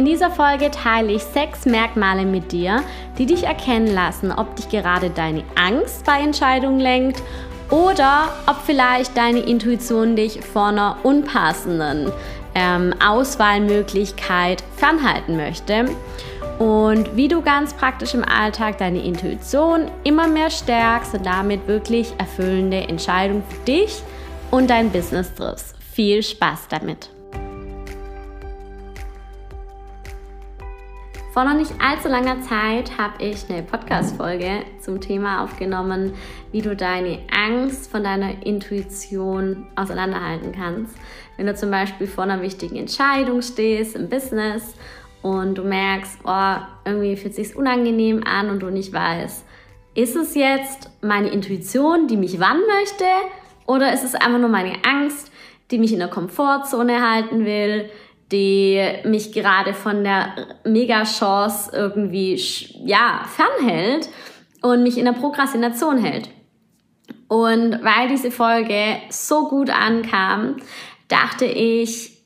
In dieser Folge teile ich sechs Merkmale mit dir, die dich erkennen lassen, ob dich gerade deine Angst bei Entscheidungen lenkt oder ob vielleicht deine Intuition dich vor einer unpassenden ähm, Auswahlmöglichkeit fernhalten möchte und wie du ganz praktisch im Alltag deine Intuition immer mehr stärkst und damit wirklich erfüllende Entscheidungen für dich und dein Business triffst. Viel Spaß damit! Vor noch nicht allzu langer Zeit habe ich eine Podcast-Folge zum Thema aufgenommen, wie du deine Angst von deiner Intuition auseinanderhalten kannst. Wenn du zum Beispiel vor einer wichtigen Entscheidung stehst im Business und du merkst, oh, irgendwie fühlt es sich unangenehm an und du nicht weißt, ist es jetzt meine Intuition, die mich wann möchte, oder ist es einfach nur meine Angst, die mich in der Komfortzone halten will? Die mich gerade von der Mega-Chance irgendwie ja, fernhält und mich in der Prokrastination hält. Und weil diese Folge so gut ankam, dachte ich,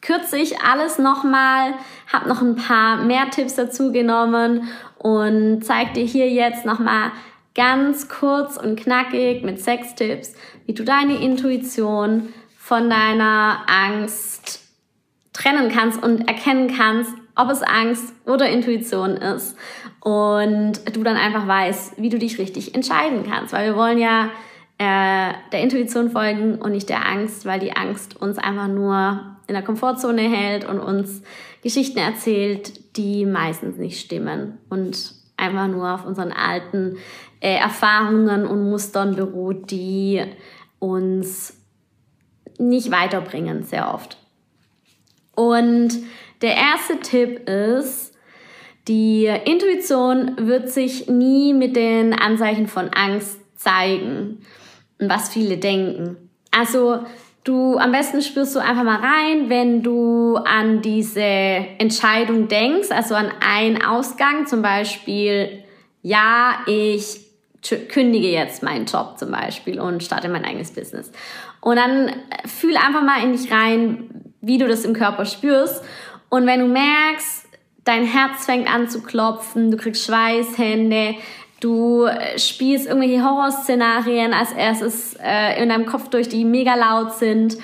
kürze ich alles nochmal, habe noch ein paar mehr Tipps dazu genommen und zeige dir hier jetzt nochmal ganz kurz und knackig mit sechs Tipps, wie du deine Intuition von deiner Angst trennen kannst und erkennen kannst, ob es Angst oder Intuition ist. Und du dann einfach weißt, wie du dich richtig entscheiden kannst. Weil wir wollen ja äh, der Intuition folgen und nicht der Angst, weil die Angst uns einfach nur in der Komfortzone hält und uns Geschichten erzählt, die meistens nicht stimmen und einfach nur auf unseren alten äh, Erfahrungen und Mustern beruht, die uns nicht weiterbringen, sehr oft. Und der erste Tipp ist, die Intuition wird sich nie mit den Anzeichen von Angst zeigen, was viele denken. Also du am besten spürst du einfach mal rein, wenn du an diese Entscheidung denkst, also an einen Ausgang, zum Beispiel, ja, ich kündige jetzt meinen Job zum Beispiel und starte mein eigenes Business. Und dann fühl einfach mal in dich rein, wie du das im Körper spürst. Und wenn du merkst, dein Herz fängt an zu klopfen, du kriegst Schweißhände, du äh, spielst irgendwelche Horrorszenarien als erstes äh, in deinem Kopf durch, die mega laut sind,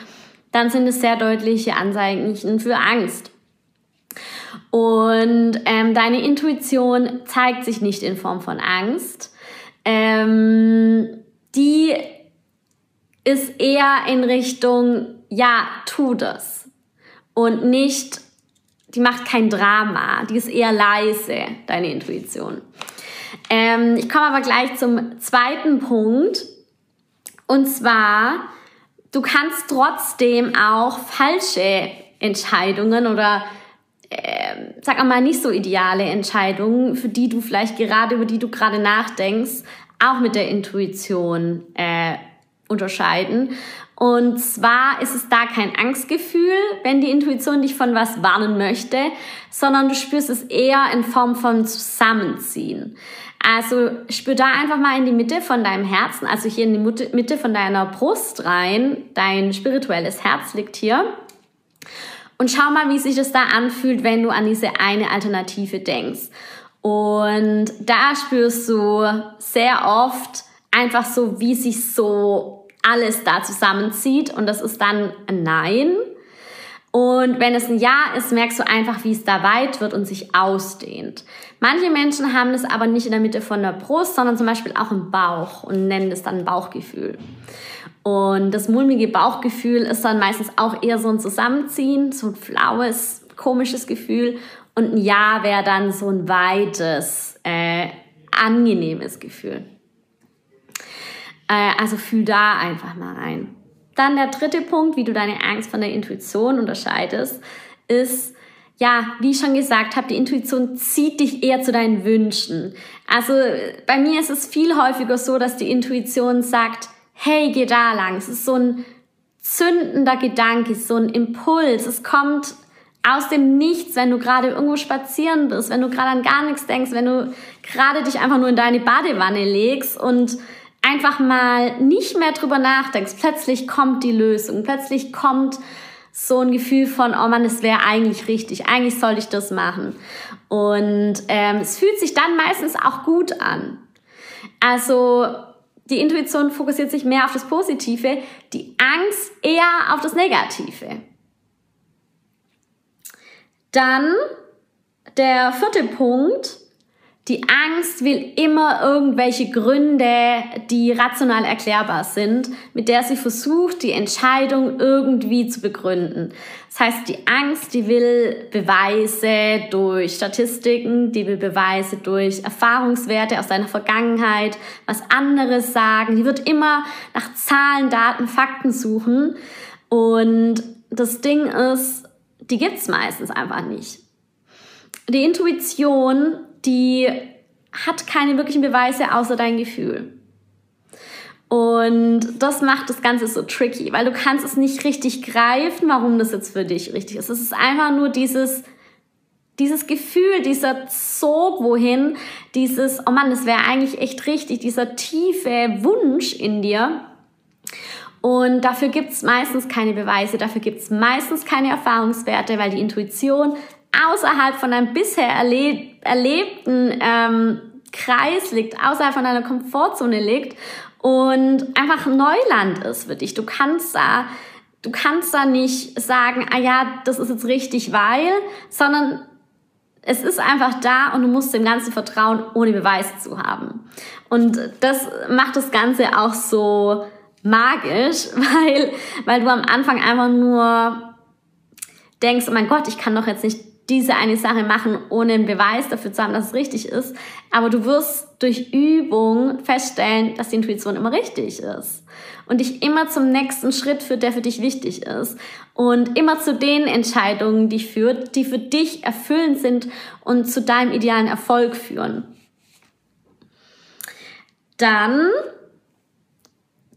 dann sind es sehr deutliche Anzeichen für Angst. Und ähm, deine Intuition zeigt sich nicht in Form von Angst. Ähm, die ist eher in Richtung, ja, tu das und nicht, die macht kein Drama, die ist eher leise, deine Intuition. Ähm, ich komme aber gleich zum zweiten Punkt. Und zwar, du kannst trotzdem auch falsche Entscheidungen oder äh, sag mal nicht so ideale Entscheidungen, für die du vielleicht gerade, über die du gerade nachdenkst, auch mit der Intuition äh, unterscheiden. Und zwar ist es da kein Angstgefühl, wenn die Intuition dich von was warnen möchte, sondern du spürst es eher in Form von Zusammenziehen. Also spür da einfach mal in die Mitte von deinem Herzen, also hier in die Mitte von deiner Brust rein. Dein spirituelles Herz liegt hier. Und schau mal, wie sich das da anfühlt, wenn du an diese eine Alternative denkst. Und da spürst du sehr oft einfach so, wie sich so alles da zusammenzieht und das ist dann ein Nein. Und wenn es ein Ja ist, merkst du einfach, wie es da weit wird und sich ausdehnt. Manche Menschen haben es aber nicht in der Mitte von der Brust, sondern zum Beispiel auch im Bauch und nennen es dann Bauchgefühl. Und das mulmige Bauchgefühl ist dann meistens auch eher so ein Zusammenziehen, so ein flaues, komisches Gefühl. Und ein Ja wäre dann so ein weites, äh, angenehmes Gefühl. Äh, also fühl da einfach mal rein. Dann der dritte Punkt, wie du deine Angst von der Intuition unterscheidest, ist, ja, wie ich schon gesagt habe, die Intuition zieht dich eher zu deinen Wünschen. Also bei mir ist es viel häufiger so, dass die Intuition sagt, hey, geh da lang. Es ist so ein zündender Gedanke, so ein Impuls. Es kommt aus dem Nichts, wenn du gerade irgendwo spazieren bist, wenn du gerade an gar nichts denkst, wenn du gerade dich einfach nur in deine Badewanne legst und einfach mal nicht mehr drüber nachdenkst. Plötzlich kommt die Lösung, plötzlich kommt so ein Gefühl von, oh Mann, es wäre eigentlich richtig, eigentlich sollte ich das machen. Und ähm, es fühlt sich dann meistens auch gut an. Also die Intuition fokussiert sich mehr auf das Positive, die Angst eher auf das Negative. Dann der vierte Punkt die Angst will immer irgendwelche Gründe, die rational erklärbar sind, mit der sie versucht, die Entscheidung irgendwie zu begründen. Das heißt, die Angst, die will Beweise durch Statistiken, die will Beweise durch Erfahrungswerte aus deiner Vergangenheit, was andere sagen. Die wird immer nach Zahlen, Daten, Fakten suchen. Und das Ding ist, die gibt's meistens einfach nicht. Die Intuition die hat keine wirklichen Beweise außer dein Gefühl. Und das macht das Ganze so tricky, weil du kannst es nicht richtig greifen, warum das jetzt für dich richtig ist. Es ist einfach nur dieses, dieses Gefühl, dieser Sog wohin, dieses, oh Mann, das wäre eigentlich echt richtig, dieser tiefe Wunsch in dir. Und dafür gibt's meistens keine Beweise, dafür gibt's meistens keine Erfahrungswerte, weil die Intuition außerhalb von deinem bisher erleb erlebten ähm, Kreis liegt, außerhalb von deiner Komfortzone liegt und einfach Neuland ist für dich. Du kannst da, du kannst da nicht sagen, ah ja, das ist jetzt richtig, weil, sondern es ist einfach da und du musst dem Ganzen vertrauen, ohne Beweis zu haben. Und das macht das Ganze auch so magisch, weil, weil du am Anfang einfach nur denkst, oh mein Gott, ich kann doch jetzt nicht diese eine Sache machen, ohne einen Beweis dafür zu haben, dass es richtig ist. Aber du wirst durch Übung feststellen, dass die Intuition immer richtig ist. Und dich immer zum nächsten Schritt führt, der für dich wichtig ist. Und immer zu den Entscheidungen, die führt, die für dich erfüllend sind und zu deinem idealen Erfolg führen. Dann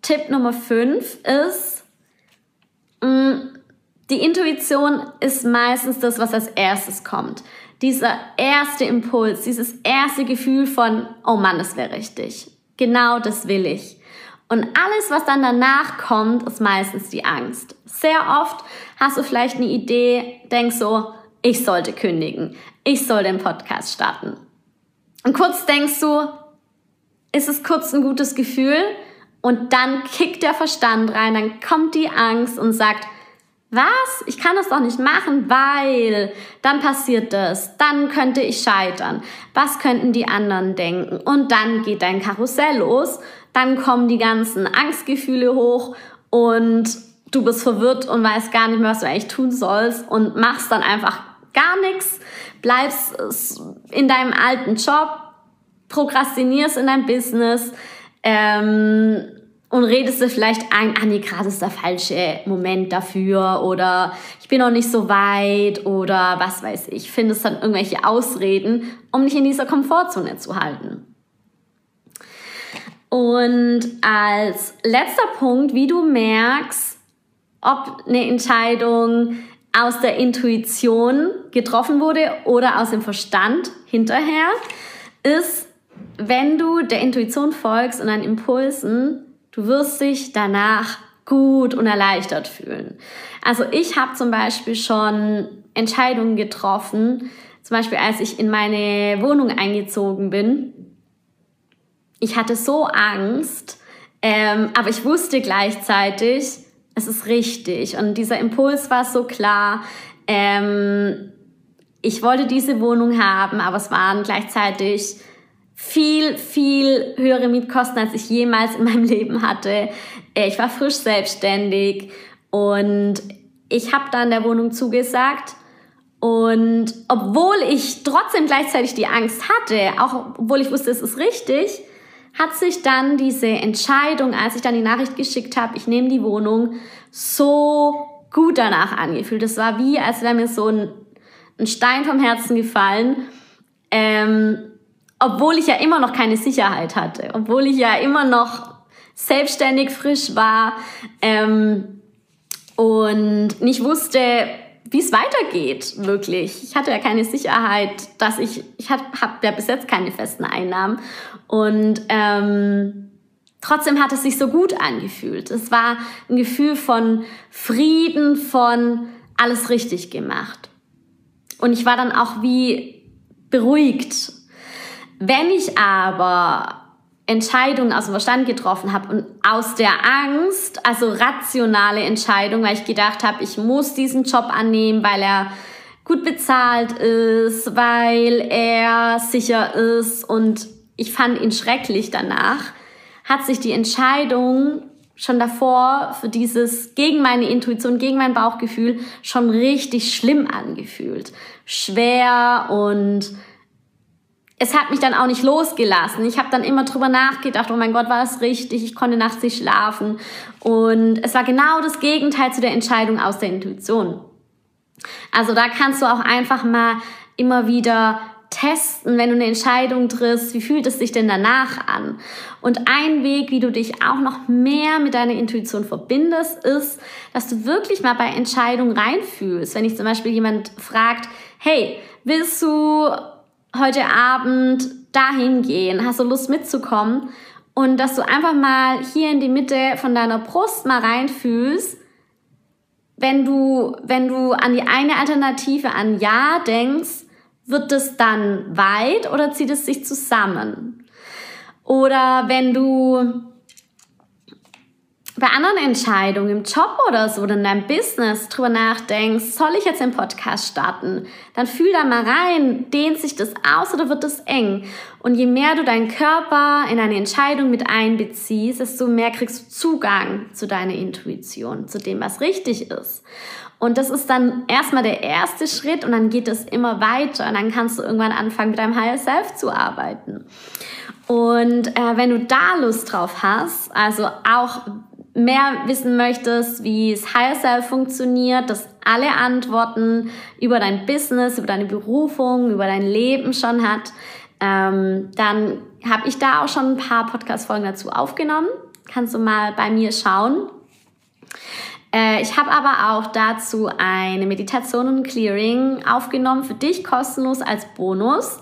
Tipp Nummer 5 ist, mm, die Intuition ist meistens das, was als erstes kommt. Dieser erste Impuls, dieses erste Gefühl von, oh Mann, das wäre richtig. Genau das will ich. Und alles, was dann danach kommt, ist meistens die Angst. Sehr oft hast du vielleicht eine Idee, denkst so, ich sollte kündigen, ich soll den Podcast starten. Und kurz denkst du, ist es kurz ein gutes Gefühl? Und dann kickt der Verstand rein, dann kommt die Angst und sagt, was? Ich kann das doch nicht machen, weil dann passiert das, dann könnte ich scheitern. Was könnten die anderen denken? Und dann geht dein Karussell los, dann kommen die ganzen Angstgefühle hoch und du bist verwirrt und weißt gar nicht mehr, was du eigentlich tun sollst und machst dann einfach gar nichts, bleibst in deinem alten Job, prokrastinierst in deinem Business, ähm, und redest du vielleicht ein, ah nee, gerade ist der falsche Moment dafür oder ich bin noch nicht so weit oder was weiß ich. Findest dann irgendwelche Ausreden, um dich in dieser Komfortzone zu halten. Und als letzter Punkt, wie du merkst, ob eine Entscheidung aus der Intuition getroffen wurde oder aus dem Verstand hinterher, ist, wenn du der Intuition folgst und deinen Impulsen, Du wirst dich danach gut und erleichtert fühlen. Also ich habe zum Beispiel schon Entscheidungen getroffen, zum Beispiel als ich in meine Wohnung eingezogen bin. Ich hatte so Angst, ähm, aber ich wusste gleichzeitig, es ist richtig. Und dieser Impuls war so klar. Ähm, ich wollte diese Wohnung haben, aber es waren gleichzeitig viel, viel höhere Mietkosten, als ich jemals in meinem Leben hatte. Äh, ich war frisch selbstständig und ich habe dann der Wohnung zugesagt. Und obwohl ich trotzdem gleichzeitig die Angst hatte, auch obwohl ich wusste, es ist richtig, hat sich dann diese Entscheidung, als ich dann die Nachricht geschickt habe, ich nehme die Wohnung, so gut danach angefühlt. Es war wie, als wäre mir so ein ein Stein vom Herzen gefallen, ähm, obwohl ich ja immer noch keine Sicherheit hatte, obwohl ich ja immer noch selbstständig frisch war ähm, und nicht wusste, wie es weitergeht, wirklich. Ich hatte ja keine Sicherheit, dass ich, ich habe hab ja bis jetzt keine festen Einnahmen und ähm, trotzdem hat es sich so gut angefühlt. Es war ein Gefühl von Frieden, von alles richtig gemacht. Und ich war dann auch wie beruhigt. Wenn ich aber Entscheidungen aus dem Verstand getroffen habe und aus der Angst, also rationale Entscheidung, weil ich gedacht habe, ich muss diesen Job annehmen, weil er gut bezahlt ist, weil er sicher ist und ich fand ihn schrecklich danach, hat sich die Entscheidung schon davor für dieses gegen meine Intuition, gegen mein Bauchgefühl schon richtig schlimm angefühlt. Schwer und es hat mich dann auch nicht losgelassen. Ich habe dann immer drüber nachgedacht, oh mein Gott, war das richtig? Ich konnte nachts nicht schlafen. Und es war genau das Gegenteil zu der Entscheidung aus der Intuition. Also da kannst du auch einfach mal immer wieder testen, wenn du eine Entscheidung triffst, wie fühlt es sich denn danach an? Und ein Weg, wie du dich auch noch mehr mit deiner Intuition verbindest, ist, dass du wirklich mal bei Entscheidungen reinfühlst. Wenn ich zum Beispiel jemand fragt, hey, willst du heute Abend dahin gehen? Hast du Lust mitzukommen? Und dass du einfach mal hier in die Mitte von deiner Brust mal reinfühlst, wenn du, wenn du an die eine Alternative an Ja denkst, wird es dann weit oder zieht es sich zusammen? Oder wenn du bei anderen Entscheidungen im Job oder so oder in deinem Business drüber nachdenkst, soll ich jetzt den Podcast starten? Dann fühl da mal rein, dehnt sich das aus oder wird das eng? Und je mehr du deinen Körper in eine Entscheidung mit einbeziehst, desto mehr kriegst du Zugang zu deiner Intuition, zu dem, was richtig ist. Und das ist dann erstmal der erste Schritt und dann geht es immer weiter und dann kannst du irgendwann anfangen, mit deinem Higher Self zu arbeiten. Und äh, wenn du da Lust drauf hast, also auch mehr wissen möchtest, wie es Higher Self funktioniert, dass alle Antworten über dein Business, über deine Berufung, über dein Leben schon hat, ähm, dann habe ich da auch schon ein paar Podcast-Folgen dazu aufgenommen. Kannst du mal bei mir schauen. Äh, ich habe aber auch dazu eine Meditation und Clearing aufgenommen für dich kostenlos als Bonus.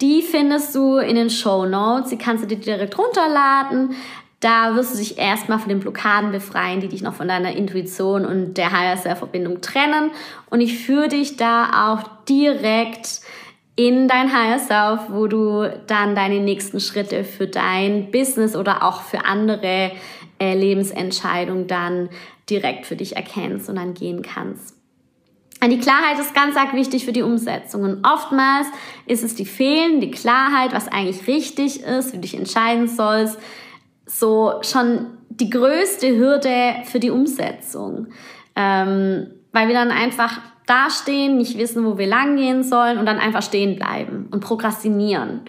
Die findest du in den Show Notes. Die kannst du dir direkt runterladen. Da wirst du dich erstmal von den Blockaden befreien, die dich noch von deiner Intuition und der Higher Self Verbindung trennen. Und ich führe dich da auch direkt in dein Higher Self, wo du dann deine nächsten Schritte für dein Business oder auch für andere äh, Lebensentscheidungen dann direkt für dich erkennst und dann gehen kannst. Die Klarheit ist ganz arg wichtig für die Umsetzung. Und oftmals ist es die fehlende Klarheit, was eigentlich richtig ist, wie du dich entscheiden sollst, so schon die größte Hürde für die Umsetzung. Ähm, weil wir dann einfach dastehen, nicht wissen, wo wir langgehen sollen und dann einfach stehen bleiben und prokrastinieren.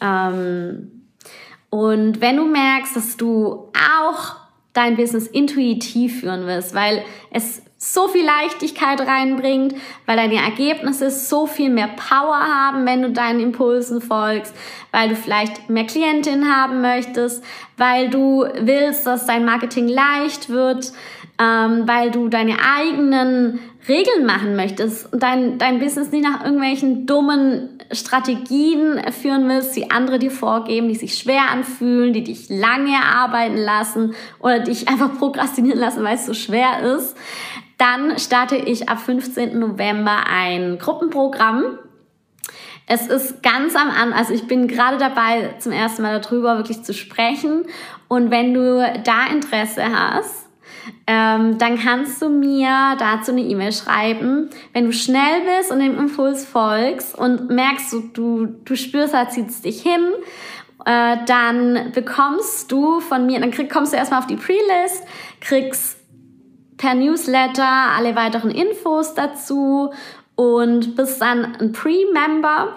Ähm, und wenn du merkst, dass du auch dein Business intuitiv führen willst, weil es so viel Leichtigkeit reinbringt, weil deine Ergebnisse so viel mehr Power haben, wenn du deinen Impulsen folgst, weil du vielleicht mehr Klientinnen haben möchtest, weil du willst, dass dein Marketing leicht wird, ähm, weil du deine eigenen Regeln machen möchtest und dein, dein Business nicht nach irgendwelchen dummen Strategien führen willst, die andere dir vorgeben, die sich schwer anfühlen, die dich lange arbeiten lassen oder dich einfach prokrastinieren lassen, weil es so schwer ist, dann starte ich ab 15. November ein Gruppenprogramm. Es ist ganz am Anfang, also ich bin gerade dabei, zum ersten Mal darüber wirklich zu sprechen. Und wenn du da Interesse hast, ähm, dann kannst du mir dazu eine E-Mail schreiben. Wenn du schnell bist und dem Impuls folgst und merkst, du, du, spürst, da zieht es dich hin, äh, dann bekommst du von mir, dann krieg, kommst du erstmal auf die Pre-List, kriegst per Newsletter alle weiteren Infos dazu und bist dann ein Pre-Member.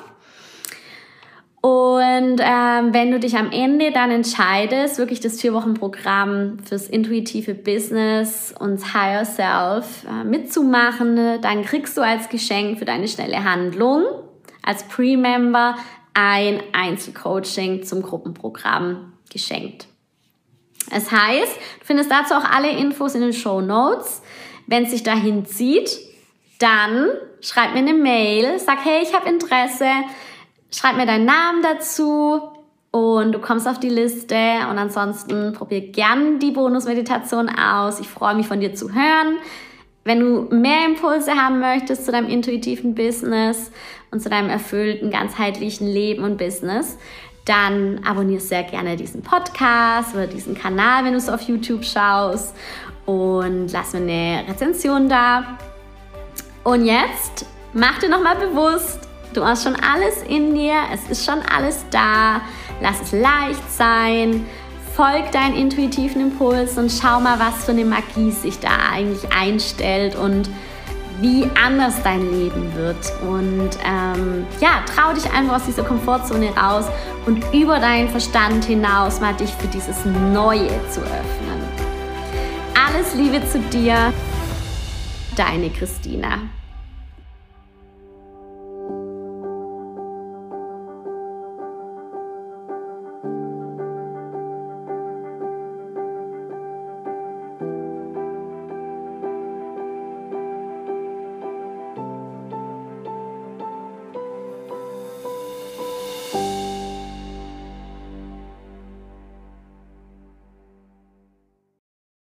Und ähm, wenn du dich am Ende dann entscheidest, wirklich das Vier-Wochen-Programm fürs intuitive Business und Higher Self äh, mitzumachen, dann kriegst du als Geschenk für deine schnelle Handlung als Pre-Member ein Einzelcoaching zum Gruppenprogramm geschenkt. Es heißt, du findest dazu auch alle Infos in den Show Notes. Wenn es sich dahin zieht, dann schreib mir eine Mail, sag, hey, ich habe Interesse, Schreib mir deinen Namen dazu und du kommst auf die Liste. Und ansonsten probier gern die Bonusmeditation aus. Ich freue mich von dir zu hören. Wenn du mehr Impulse haben möchtest zu deinem intuitiven Business und zu deinem erfüllten, ganzheitlichen Leben und Business, dann abonniere sehr gerne diesen Podcast oder diesen Kanal, wenn du es auf YouTube schaust und lass mir eine Rezension da. Und jetzt mach dir nochmal bewusst, Du hast schon alles in dir, es ist schon alles da. Lass es leicht sein. Folg deinen intuitiven Impuls und schau mal, was für eine Magie sich da eigentlich einstellt und wie anders dein Leben wird. Und ähm, ja, trau dich einfach aus dieser Komfortzone raus und über deinen Verstand hinaus mal dich für dieses Neue zu öffnen. Alles Liebe zu dir, deine Christina.